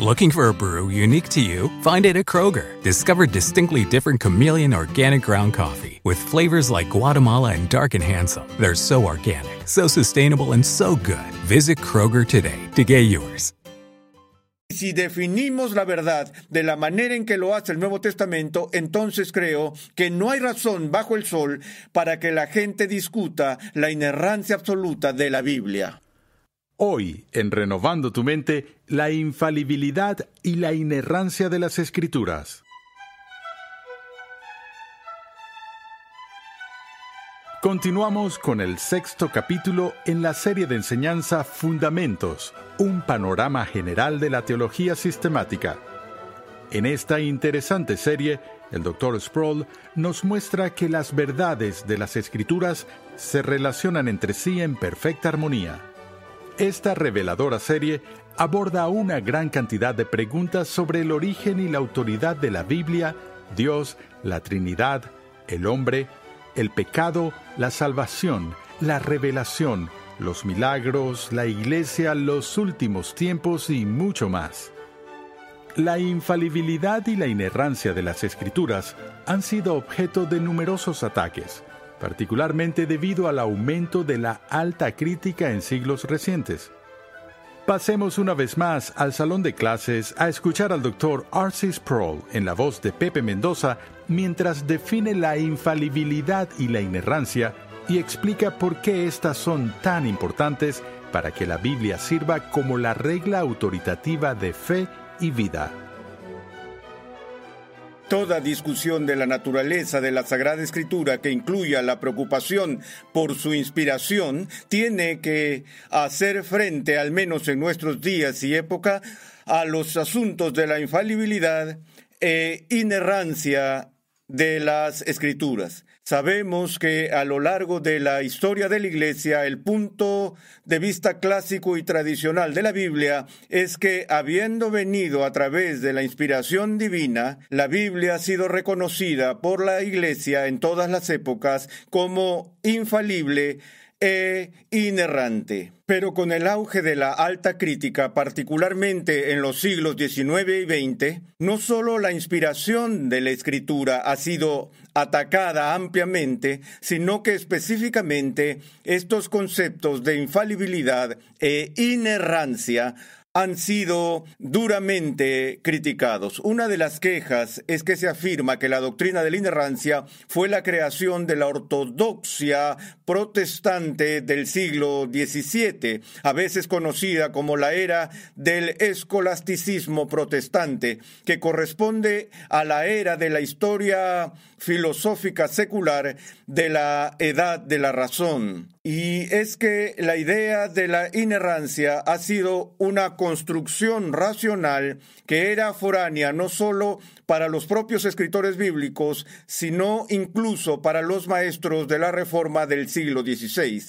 Looking for a brew unique to you? Find it at Kroger. Discover distinctly different chameleon organic ground coffee with flavors like Guatemala and Dark and Handsome. They're so organic, so sustainable, and so good. Visit Kroger today to get yours. Si definimos la verdad de la manera en que lo hace el Nuevo Testamento, entonces creo que no hay razón bajo el sol para que la gente discuta la inerrancia absoluta de la Biblia. Hoy, en Renovando tu Mente, la infalibilidad y la inerrancia de las Escrituras. Continuamos con el sexto capítulo en la serie de enseñanza Fundamentos, un panorama general de la teología sistemática. En esta interesante serie, el Dr. Sproul nos muestra que las verdades de las Escrituras se relacionan entre sí en perfecta armonía. Esta reveladora serie aborda una gran cantidad de preguntas sobre el origen y la autoridad de la Biblia, Dios, la Trinidad, el hombre, el pecado, la salvación, la revelación, los milagros, la iglesia, los últimos tiempos y mucho más. La infalibilidad y la inerrancia de las escrituras han sido objeto de numerosos ataques, particularmente debido al aumento de la alta crítica en siglos recientes. Pasemos una vez más al salón de clases a escuchar al Dr. R.C. Sproul en la voz de Pepe Mendoza mientras define la infalibilidad y la inerrancia y explica por qué estas son tan importantes para que la Biblia sirva como la regla autoritativa de fe y vida. Toda discusión de la naturaleza de la Sagrada Escritura que incluya la preocupación por su inspiración tiene que hacer frente, al menos en nuestros días y época, a los asuntos de la infalibilidad e inerrancia de las Escrituras. Sabemos que a lo largo de la historia de la Iglesia el punto de vista clásico y tradicional de la Biblia es que habiendo venido a través de la inspiración divina, la Biblia ha sido reconocida por la Iglesia en todas las épocas como infalible e inerrante. Pero con el auge de la alta crítica, particularmente en los siglos XIX y XX, no solo la inspiración de la escritura ha sido atacada ampliamente, sino que específicamente estos conceptos de infalibilidad e inerrancia han sido duramente criticados. Una de las quejas es que se afirma que la doctrina de la inerrancia fue la creación de la ortodoxia protestante del siglo XVII, a veces conocida como la era del escolasticismo protestante, que corresponde a la era de la historia filosófica secular de la edad de la razón. Y es que la idea de la inerrancia ha sido una construcción racional que era foránea no solo para los propios escritores bíblicos, sino incluso para los maestros de la Reforma del siglo XVI.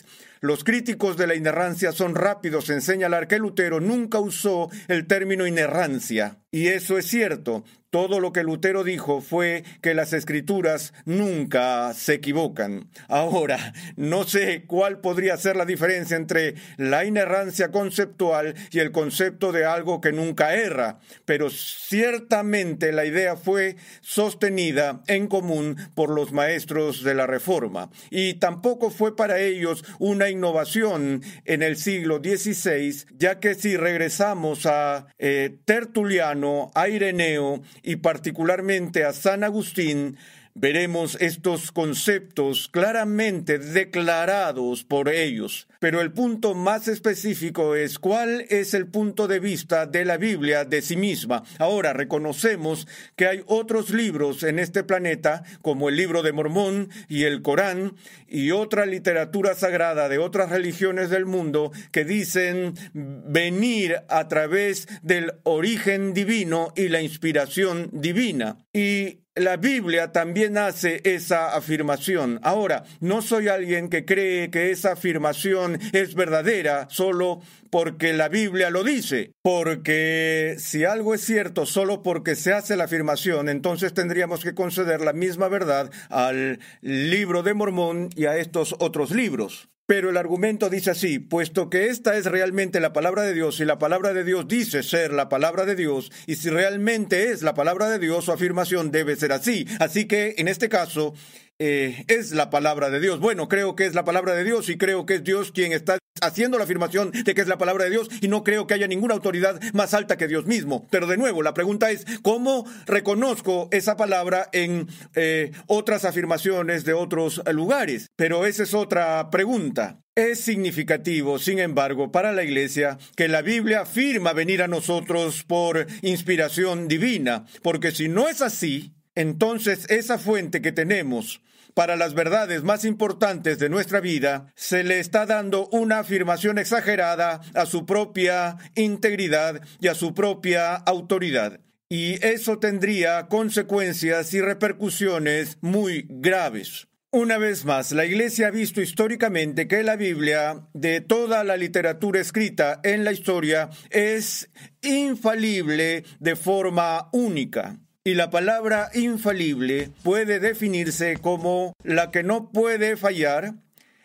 Los críticos de la inerrancia son rápidos en señalar que Lutero nunca usó el término inerrancia. Y eso es cierto. Todo lo que Lutero dijo fue que las escrituras nunca se equivocan. Ahora, no sé cuál podría ser la diferencia entre la inerrancia conceptual y el concepto de algo que nunca erra, pero ciertamente la idea fue sostenida en común por los maestros de la Reforma y tampoco fue para ellos una innovación en el siglo XVI, ya que si regresamos a eh, Tertuliano, a Ireneo y particularmente a San Agustín, veremos estos conceptos claramente declarados por ellos. Pero el punto más específico es cuál es el punto de vista de la Biblia de sí misma. Ahora reconocemos que hay otros libros en este planeta, como el libro de Mormón y el Corán, y otra literatura sagrada de otras religiones del mundo que dicen venir a través del origen divino y la inspiración divina. Y la Biblia también hace esa afirmación. Ahora, no soy alguien que cree que esa afirmación es verdadera solo porque la Biblia lo dice. Porque si algo es cierto solo porque se hace la afirmación, entonces tendríamos que conceder la misma verdad al libro de Mormón y a estos otros libros. Pero el argumento dice así, puesto que esta es realmente la palabra de Dios y la palabra de Dios dice ser la palabra de Dios, y si realmente es la palabra de Dios, su afirmación debe ser así. Así que en este caso eh, es la palabra de Dios. Bueno, creo que es la palabra de Dios y creo que es Dios quien está haciendo la afirmación de que es la palabra de Dios y no creo que haya ninguna autoridad más alta que Dios mismo. Pero de nuevo, la pregunta es, ¿cómo reconozco esa palabra en eh, otras afirmaciones de otros lugares? Pero esa es otra pregunta. Es significativo, sin embargo, para la Iglesia que la Biblia afirma venir a nosotros por inspiración divina, porque si no es así, entonces esa fuente que tenemos para las verdades más importantes de nuestra vida, se le está dando una afirmación exagerada a su propia integridad y a su propia autoridad. Y eso tendría consecuencias y repercusiones muy graves. Una vez más, la Iglesia ha visto históricamente que la Biblia, de toda la literatura escrita en la historia, es infalible de forma única. Y la palabra infalible puede definirse como la que no puede fallar,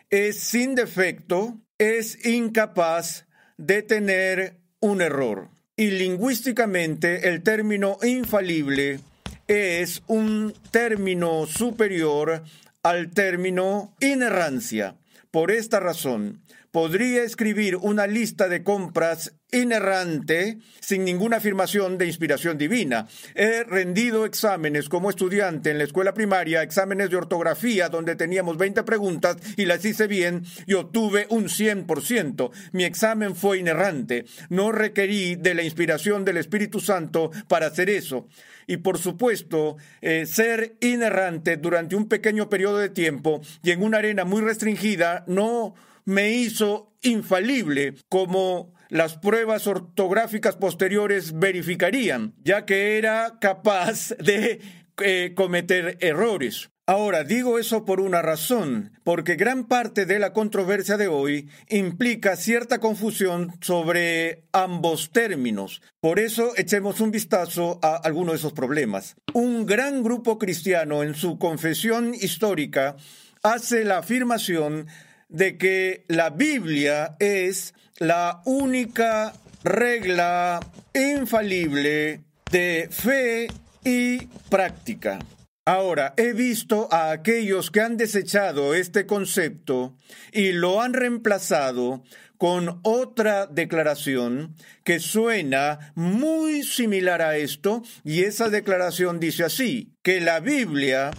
es sin defecto, es incapaz de tener un error. Y lingüísticamente el término infalible es un término superior al término inerrancia. Por esta razón, podría escribir una lista de compras inerrante sin ninguna afirmación de inspiración divina. He rendido exámenes como estudiante en la escuela primaria, exámenes de ortografía donde teníamos 20 preguntas y las hice bien y obtuve un 100%. Mi examen fue inerrante. No requerí de la inspiración del Espíritu Santo para hacer eso. Y por supuesto, eh, ser inerrante durante un pequeño periodo de tiempo y en una arena muy restringida no me hizo infalible como las pruebas ortográficas posteriores verificarían, ya que era capaz de eh, cometer errores. Ahora, digo eso por una razón, porque gran parte de la controversia de hoy implica cierta confusión sobre ambos términos. Por eso echemos un vistazo a algunos de esos problemas. Un gran grupo cristiano en su confesión histórica hace la afirmación de que la Biblia es la única regla infalible de fe y práctica. Ahora, he visto a aquellos que han desechado este concepto y lo han reemplazado con otra declaración que suena muy similar a esto, y esa declaración dice así, que la Biblia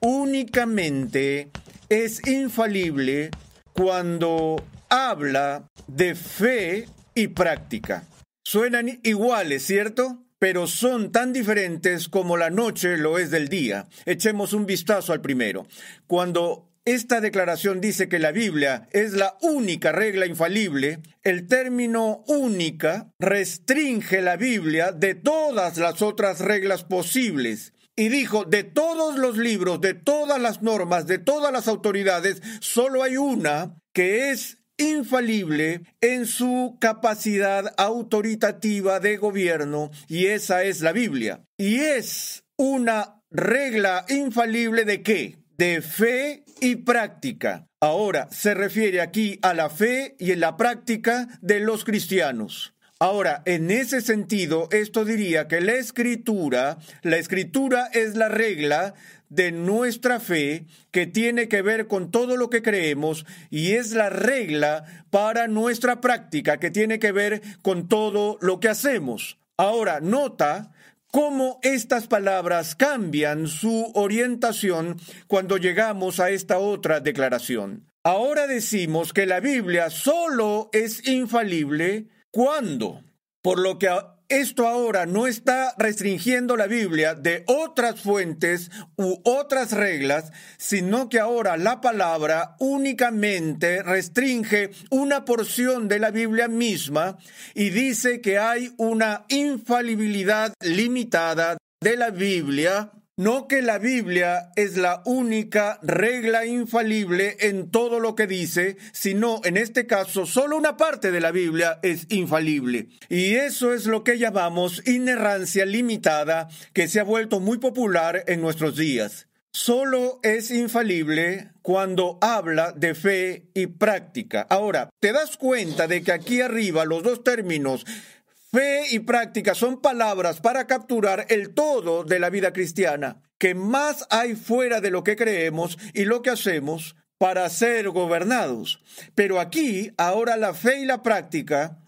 únicamente es infalible cuando habla de fe y práctica. Suenan iguales, ¿cierto? Pero son tan diferentes como la noche lo es del día. Echemos un vistazo al primero. Cuando esta declaración dice que la Biblia es la única regla infalible, el término única restringe la Biblia de todas las otras reglas posibles y dijo, de todos los libros, de todas las normas, de todas las autoridades, solo hay una que es infalible en su capacidad autoritativa de gobierno y esa es la Biblia. Y es una regla infalible de qué? De fe y práctica. Ahora se refiere aquí a la fe y en la práctica de los cristianos. Ahora, en ese sentido, esto diría que la escritura, la escritura es la regla de nuestra fe que tiene que ver con todo lo que creemos y es la regla para nuestra práctica que tiene que ver con todo lo que hacemos. Ahora, nota cómo estas palabras cambian su orientación cuando llegamos a esta otra declaración. Ahora decimos que la Biblia solo es infalible cuando, por lo que esto ahora no está restringiendo la Biblia de otras fuentes u otras reglas, sino que ahora la palabra únicamente restringe una porción de la Biblia misma y dice que hay una infalibilidad limitada de la Biblia no que la Biblia es la única regla infalible en todo lo que dice, sino en este caso solo una parte de la Biblia es infalible. Y eso es lo que llamamos inerrancia limitada, que se ha vuelto muy popular en nuestros días. Solo es infalible cuando habla de fe y práctica. Ahora, ¿te das cuenta de que aquí arriba los dos términos Fe y práctica son palabras para capturar el todo de la vida cristiana, que más hay fuera de lo que creemos y lo que hacemos para ser gobernados. Pero aquí, ahora la fe y la práctica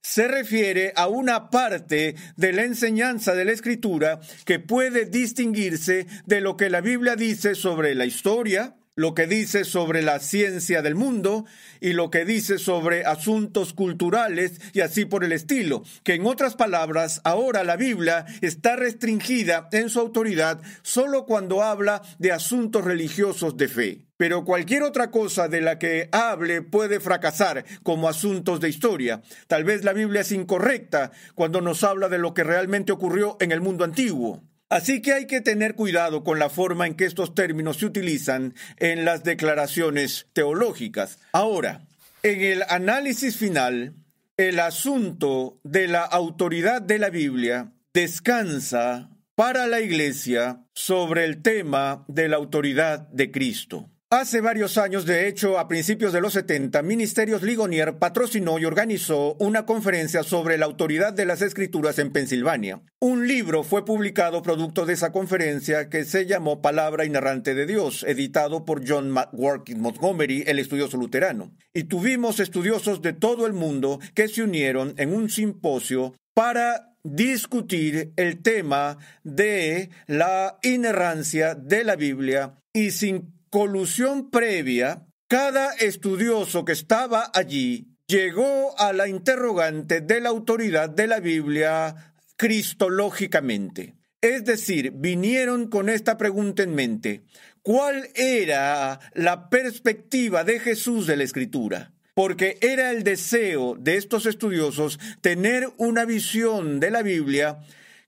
se refiere a una parte de la enseñanza de la escritura que puede distinguirse de lo que la Biblia dice sobre la historia, lo que dice sobre la ciencia del mundo y lo que dice sobre asuntos culturales y así por el estilo, que en otras palabras, ahora la Biblia está restringida en su autoridad solo cuando habla de asuntos religiosos de fe. Pero cualquier otra cosa de la que hable puede fracasar como asuntos de historia. Tal vez la Biblia es incorrecta cuando nos habla de lo que realmente ocurrió en el mundo antiguo. Así que hay que tener cuidado con la forma en que estos términos se utilizan en las declaraciones teológicas. Ahora, en el análisis final, el asunto de la autoridad de la Biblia descansa para la Iglesia sobre el tema de la autoridad de Cristo. Hace varios años, de hecho, a principios de los 70, Ministerios Ligonier patrocinó y organizó una conferencia sobre la autoridad de las escrituras en Pensilvania. Un libro fue publicado producto de esa conferencia que se llamó Palabra Inerrante de Dios, editado por John Working Montgomery, el estudioso luterano. Y tuvimos estudiosos de todo el mundo que se unieron en un simposio para discutir el tema de la inerrancia de la Biblia y sin colusión previa, cada estudioso que estaba allí llegó a la interrogante de la autoridad de la Biblia cristológicamente. Es decir, vinieron con esta pregunta en mente. ¿Cuál era la perspectiva de Jesús de la Escritura? Porque era el deseo de estos estudiosos tener una visión de la Biblia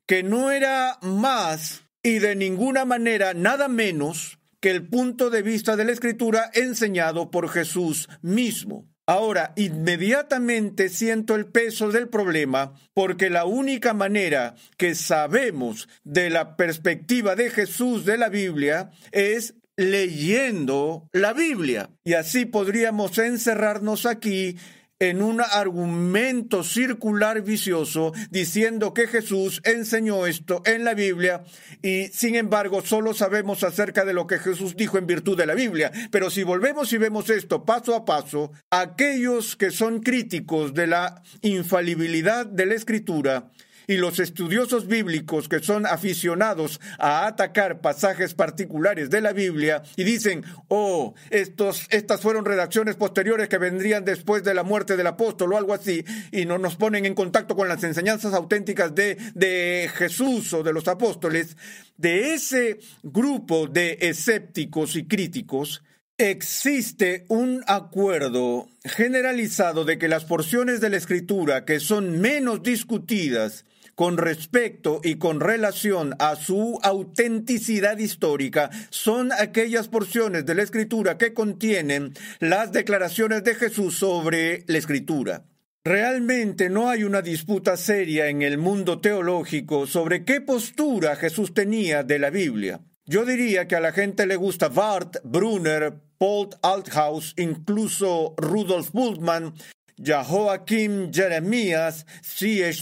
que no era más y de ninguna manera nada menos que el punto de vista de la escritura enseñado por Jesús mismo. Ahora, inmediatamente siento el peso del problema porque la única manera que sabemos de la perspectiva de Jesús de la Biblia es leyendo la Biblia. Y así podríamos encerrarnos aquí en un argumento circular vicioso diciendo que Jesús enseñó esto en la Biblia y sin embargo solo sabemos acerca de lo que Jesús dijo en virtud de la Biblia. Pero si volvemos y vemos esto paso a paso, aquellos que son críticos de la infalibilidad de la Escritura y los estudiosos bíblicos que son aficionados a atacar pasajes particulares de la Biblia y dicen, oh, estos, estas fueron redacciones posteriores que vendrían después de la muerte del apóstol o algo así, y no nos ponen en contacto con las enseñanzas auténticas de, de Jesús o de los apóstoles, de ese grupo de escépticos y críticos, Existe un acuerdo generalizado de que las porciones de la escritura que son menos discutidas con respecto y con relación a su autenticidad histórica son aquellas porciones de la escritura que contienen las declaraciones de Jesús sobre la escritura. Realmente no hay una disputa seria en el mundo teológico sobre qué postura Jesús tenía de la Biblia. Yo diría que a la gente le gusta Bart, Brunner, Paul Althaus, incluso Rudolf Bultmann Jehoakim Jeremías.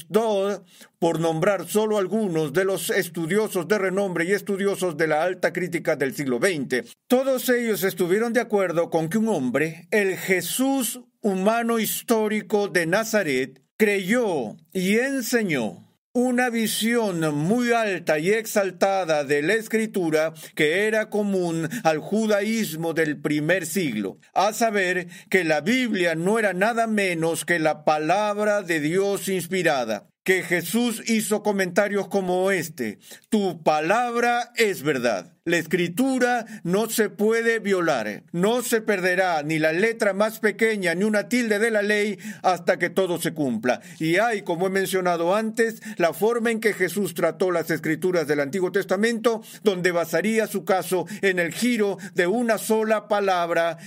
Dodd, por nombrar solo algunos de los estudiosos de renombre y estudiosos de la alta crítica del siglo XX. Todos ellos estuvieron de acuerdo con que un hombre, el Jesús humano histórico de Nazaret, creyó y enseñó una visión muy alta y exaltada de la escritura que era común al judaísmo del primer siglo, a saber que la Biblia no era nada menos que la palabra de Dios inspirada que Jesús hizo comentarios como este, tu palabra es verdad. La escritura no se puede violar, no se perderá ni la letra más pequeña ni una tilde de la ley hasta que todo se cumpla. Y hay, como he mencionado antes, la forma en que Jesús trató las escrituras del Antiguo Testamento, donde basaría su caso en el giro de una sola palabra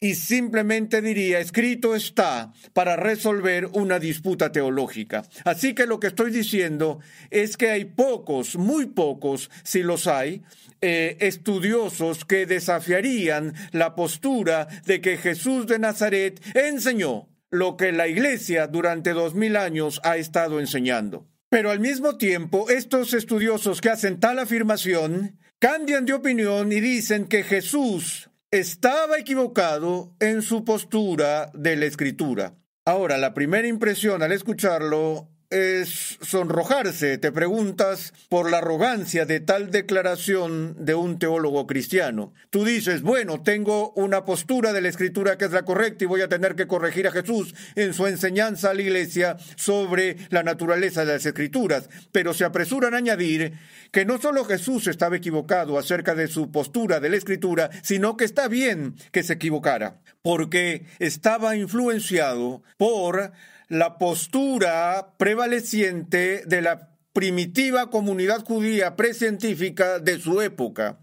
y simplemente diría, escrito está para resolver una disputa teológica. Así que lo que estoy diciendo es que hay pocos, muy pocos, si los hay, eh, estudiosos que desafiarían la postura de que Jesús de Nazaret enseñó lo que la Iglesia durante dos mil años ha estado enseñando. Pero al mismo tiempo, estos estudiosos que hacen tal afirmación cambian de opinión y dicen que Jesús estaba equivocado en su postura de la escritura. Ahora, la primera impresión al escucharlo es sonrojarse. Te preguntas por la arrogancia de tal declaración de un teólogo cristiano. Tú dices, bueno, tengo una postura de la escritura que es la correcta y voy a tener que corregir a Jesús en su enseñanza a la iglesia sobre la naturaleza de las escrituras. Pero se apresuran a añadir que no solo Jesús estaba equivocado acerca de su postura de la escritura, sino que está bien que se equivocara, porque estaba influenciado por la postura prevaleciente de la primitiva comunidad judía precientífica de su época,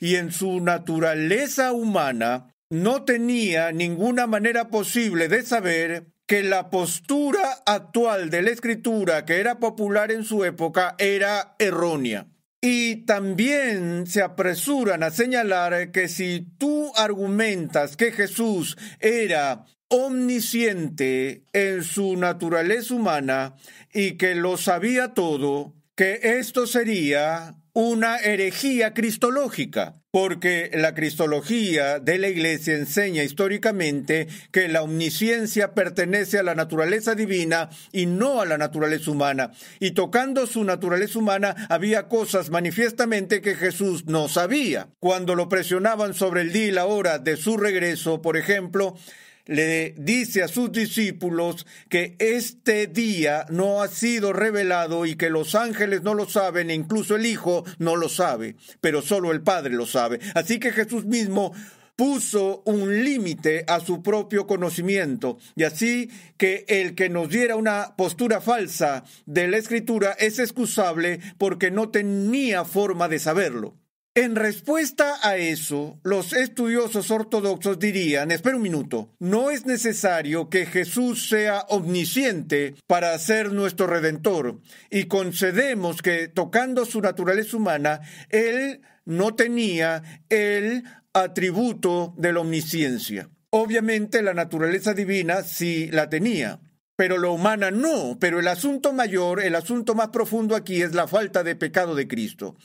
y en su naturaleza humana no tenía ninguna manera posible de saber que la postura actual de la escritura que era popular en su época era errónea. Y también se apresuran a señalar que si tú argumentas que Jesús era omnisciente en su naturaleza humana y que lo sabía todo, que esto sería una herejía cristológica, porque la cristología de la Iglesia enseña históricamente que la omnisciencia pertenece a la naturaleza divina y no a la naturaleza humana, y tocando su naturaleza humana había cosas manifiestamente que Jesús no sabía. Cuando lo presionaban sobre el día y la hora de su regreso, por ejemplo, le dice a sus discípulos que este día no ha sido revelado y que los ángeles no lo saben e incluso el Hijo no lo sabe, pero solo el Padre lo sabe. Así que Jesús mismo puso un límite a su propio conocimiento y así que el que nos diera una postura falsa de la escritura es excusable porque no tenía forma de saberlo. En respuesta a eso, los estudiosos ortodoxos dirían, espera un minuto, no es necesario que Jesús sea omnisciente para ser nuestro redentor, y concedemos que tocando su naturaleza humana, él no tenía el atributo de la omnisciencia. Obviamente la naturaleza divina sí la tenía, pero la humana no. Pero el asunto mayor, el asunto más profundo aquí es la falta de pecado de Cristo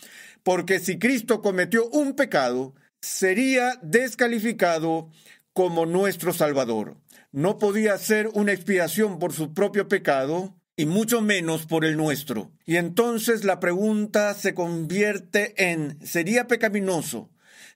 porque si Cristo cometió un pecado, sería descalificado como nuestro Salvador. No podía ser una expiación por su propio pecado y mucho menos por el nuestro. Y entonces la pregunta se convierte en, ¿sería pecaminoso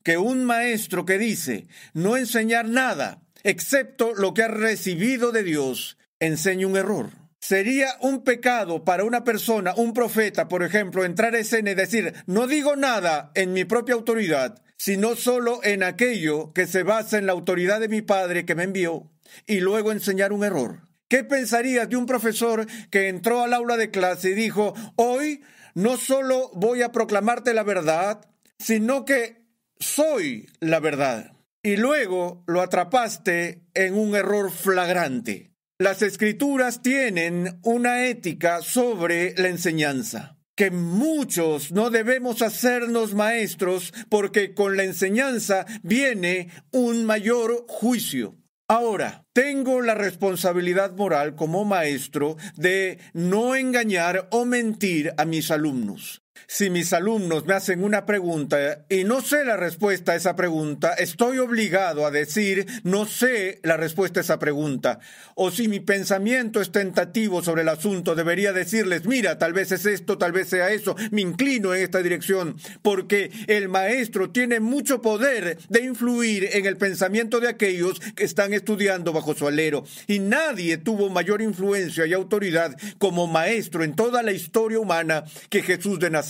que un maestro que dice no enseñar nada excepto lo que ha recibido de Dios enseñe un error? Sería un pecado para una persona, un profeta, por ejemplo, entrar a escena y decir, no digo nada en mi propia autoridad, sino solo en aquello que se basa en la autoridad de mi Padre que me envió, y luego enseñar un error. ¿Qué pensarías de un profesor que entró al aula de clase y dijo, hoy no solo voy a proclamarte la verdad, sino que soy la verdad? Y luego lo atrapaste en un error flagrante. Las escrituras tienen una ética sobre la enseñanza, que muchos no debemos hacernos maestros porque con la enseñanza viene un mayor juicio. Ahora, tengo la responsabilidad moral como maestro de no engañar o mentir a mis alumnos. Si mis alumnos me hacen una pregunta y no sé la respuesta a esa pregunta, estoy obligado a decir no sé la respuesta a esa pregunta. O si mi pensamiento es tentativo sobre el asunto, debería decirles, mira, tal vez es esto, tal vez sea eso, me inclino en esta dirección, porque el maestro tiene mucho poder de influir en el pensamiento de aquellos que están estudiando bajo su alero. Y nadie tuvo mayor influencia y autoridad como maestro en toda la historia humana que Jesús de Nazaret.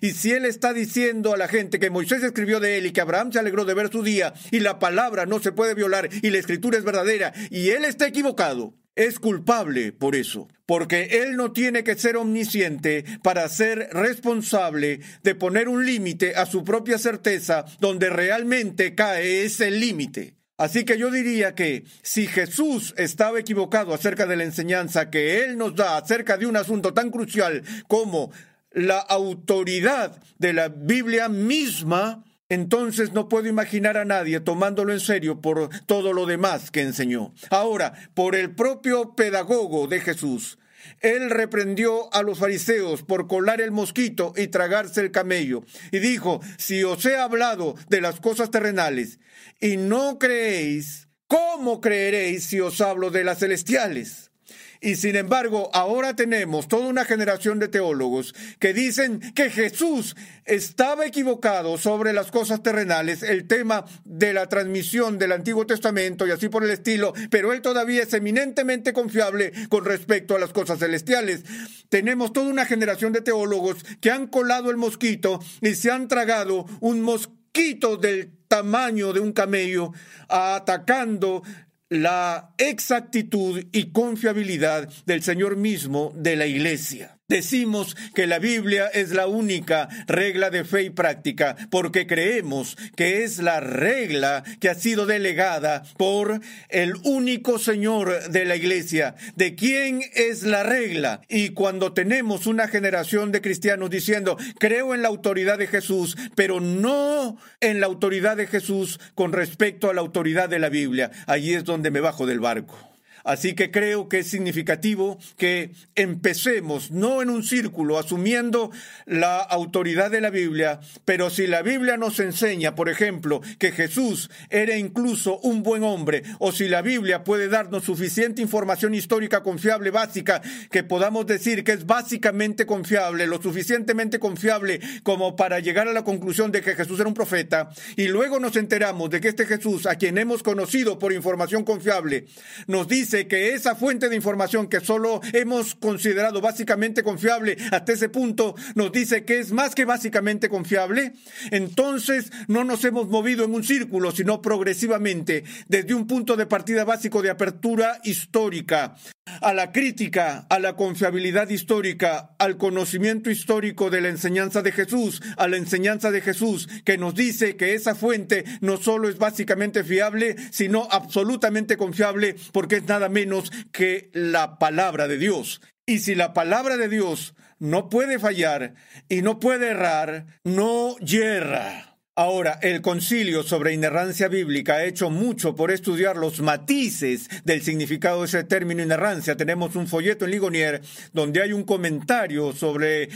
Y si él está diciendo a la gente que Moisés escribió de él y que Abraham se alegró de ver su día y la palabra no se puede violar y la escritura es verdadera y él está equivocado, es culpable por eso, porque él no tiene que ser omnisciente para ser responsable de poner un límite a su propia certeza donde realmente cae ese límite. Así que yo diría que si Jesús estaba equivocado acerca de la enseñanza que Él nos da acerca de un asunto tan crucial como la autoridad de la Biblia misma, entonces no puedo imaginar a nadie tomándolo en serio por todo lo demás que enseñó. Ahora, por el propio pedagogo de Jesús, él reprendió a los fariseos por colar el mosquito y tragarse el camello, y dijo, si os he hablado de las cosas terrenales y no creéis, ¿cómo creeréis si os hablo de las celestiales? Y sin embargo, ahora tenemos toda una generación de teólogos que dicen que Jesús estaba equivocado sobre las cosas terrenales, el tema de la transmisión del Antiguo Testamento y así por el estilo, pero él todavía es eminentemente confiable con respecto a las cosas celestiales. Tenemos toda una generación de teólogos que han colado el mosquito y se han tragado un mosquito del tamaño de un camello, atacando la exactitud y confiabilidad del Señor mismo de la Iglesia. Decimos que la Biblia es la única regla de fe y práctica porque creemos que es la regla que ha sido delegada por el único Señor de la Iglesia. ¿De quién es la regla? Y cuando tenemos una generación de cristianos diciendo, creo en la autoridad de Jesús, pero no en la autoridad de Jesús con respecto a la autoridad de la Biblia, allí es donde me bajo del barco. Así que creo que es significativo que empecemos no en un círculo asumiendo la autoridad de la Biblia, pero si la Biblia nos enseña, por ejemplo, que Jesús era incluso un buen hombre, o si la Biblia puede darnos suficiente información histórica confiable básica que podamos decir que es básicamente confiable, lo suficientemente confiable como para llegar a la conclusión de que Jesús era un profeta, y luego nos enteramos de que este Jesús, a quien hemos conocido por información confiable, nos dice que esa fuente de información que solo hemos considerado básicamente confiable hasta ese punto nos dice que es más que básicamente confiable, entonces no nos hemos movido en un círculo, sino progresivamente desde un punto de partida básico de apertura histórica a la crítica, a la confiabilidad histórica, al conocimiento histórico de la enseñanza de Jesús, a la enseñanza de Jesús que nos dice que esa fuente no solo es básicamente fiable, sino absolutamente confiable porque es nada menos que la palabra de Dios. Y si la palabra de Dios no puede fallar y no puede errar, no yerra. Ahora, el concilio sobre inerrancia bíblica ha hecho mucho por estudiar los matices del significado de ese término inerrancia. Tenemos un folleto en Ligonier donde hay un comentario sobre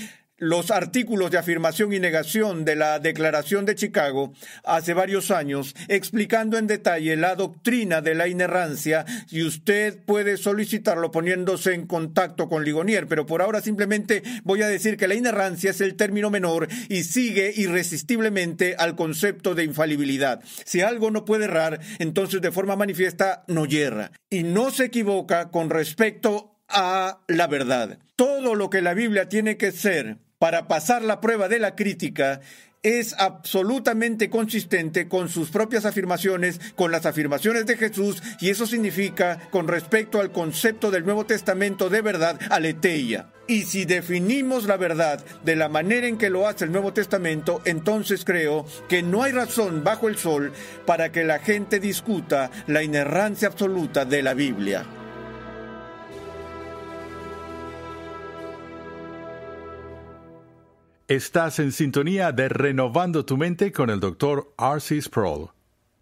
los artículos de afirmación y negación de la Declaración de Chicago hace varios años, explicando en detalle la doctrina de la inerrancia, y usted puede solicitarlo poniéndose en contacto con Ligonier, pero por ahora simplemente voy a decir que la inerrancia es el término menor y sigue irresistiblemente al concepto de infalibilidad. Si algo no puede errar, entonces de forma manifiesta no yerra y no se equivoca con respecto a la verdad. Todo lo que la Biblia tiene que ser para pasar la prueba de la crítica es absolutamente consistente con sus propias afirmaciones, con las afirmaciones de Jesús, y eso significa con respecto al concepto del Nuevo Testamento de verdad, aleteia. Y si definimos la verdad de la manera en que lo hace el Nuevo Testamento, entonces creo que no hay razón bajo el sol para que la gente discuta la inerrancia absoluta de la Biblia. Estás en sintonía de Renovando tu Mente con el Dr. R.C. Sproul.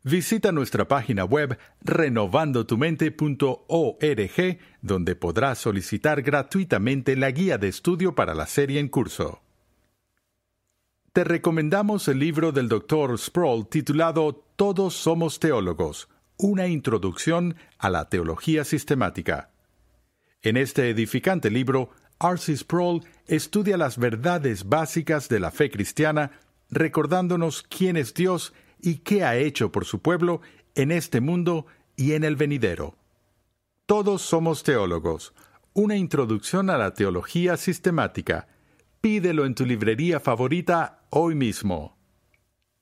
Visita nuestra página web renovandotumente.org, donde podrás solicitar gratuitamente la guía de estudio para la serie en curso. te recomendamos el libro del Dr. Sproul titulado Todos somos teólogos, una introducción a la teología sistemática. En este edificante libro, R.C. Sproul estudia las verdades básicas de la fe cristiana, recordándonos quién es Dios y qué ha hecho por su pueblo en este mundo y en el venidero. Todos somos teólogos, una introducción a la teología sistemática. Pídelo en tu librería favorita hoy mismo.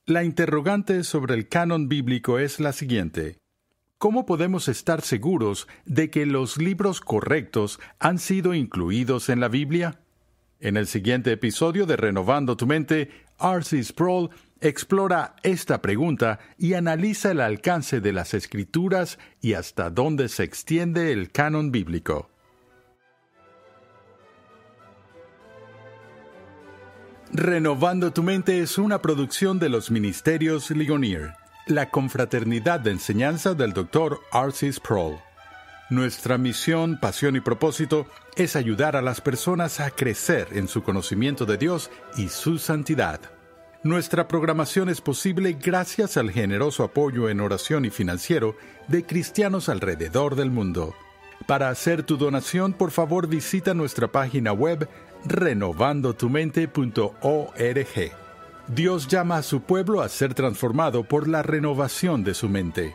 La interrogante sobre el canon bíblico es la siguiente. ¿Cómo podemos estar seguros de que los libros correctos han sido incluidos en la Biblia? En el siguiente episodio de Renovando tu Mente, R.C. Sproul explora esta pregunta y analiza el alcance de las escrituras y hasta dónde se extiende el canon bíblico. Renovando tu mente es una producción de los Ministerios Ligonier, la confraternidad de enseñanza del Dr. R.C. Sproul. Nuestra misión, pasión y propósito es ayudar a las personas a crecer en su conocimiento de Dios y su santidad. Nuestra programación es posible gracias al generoso apoyo en oración y financiero de cristianos alrededor del mundo. Para hacer tu donación, por favor visita nuestra página web renovandotumente.org. Dios llama a su pueblo a ser transformado por la renovación de su mente.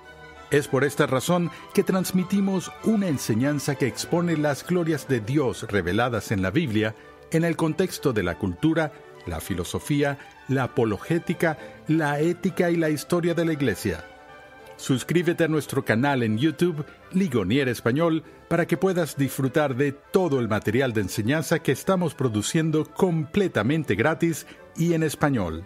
Es por esta razón que transmitimos una enseñanza que expone las glorias de Dios reveladas en la Biblia en el contexto de la cultura, la filosofía, la apologética, la ética y la historia de la Iglesia. Suscríbete a nuestro canal en YouTube, Ligonier Español, para que puedas disfrutar de todo el material de enseñanza que estamos produciendo completamente gratis y en español.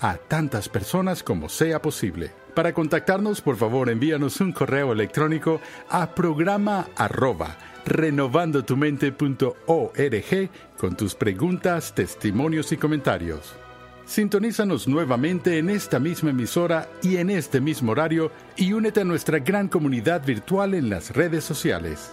a tantas personas como sea posible. Para contactarnos, por favor, envíanos un correo electrónico a programa arroba renovandotumente.org con tus preguntas, testimonios y comentarios. Sintonízanos nuevamente en esta misma emisora y en este mismo horario y únete a nuestra gran comunidad virtual en las redes sociales.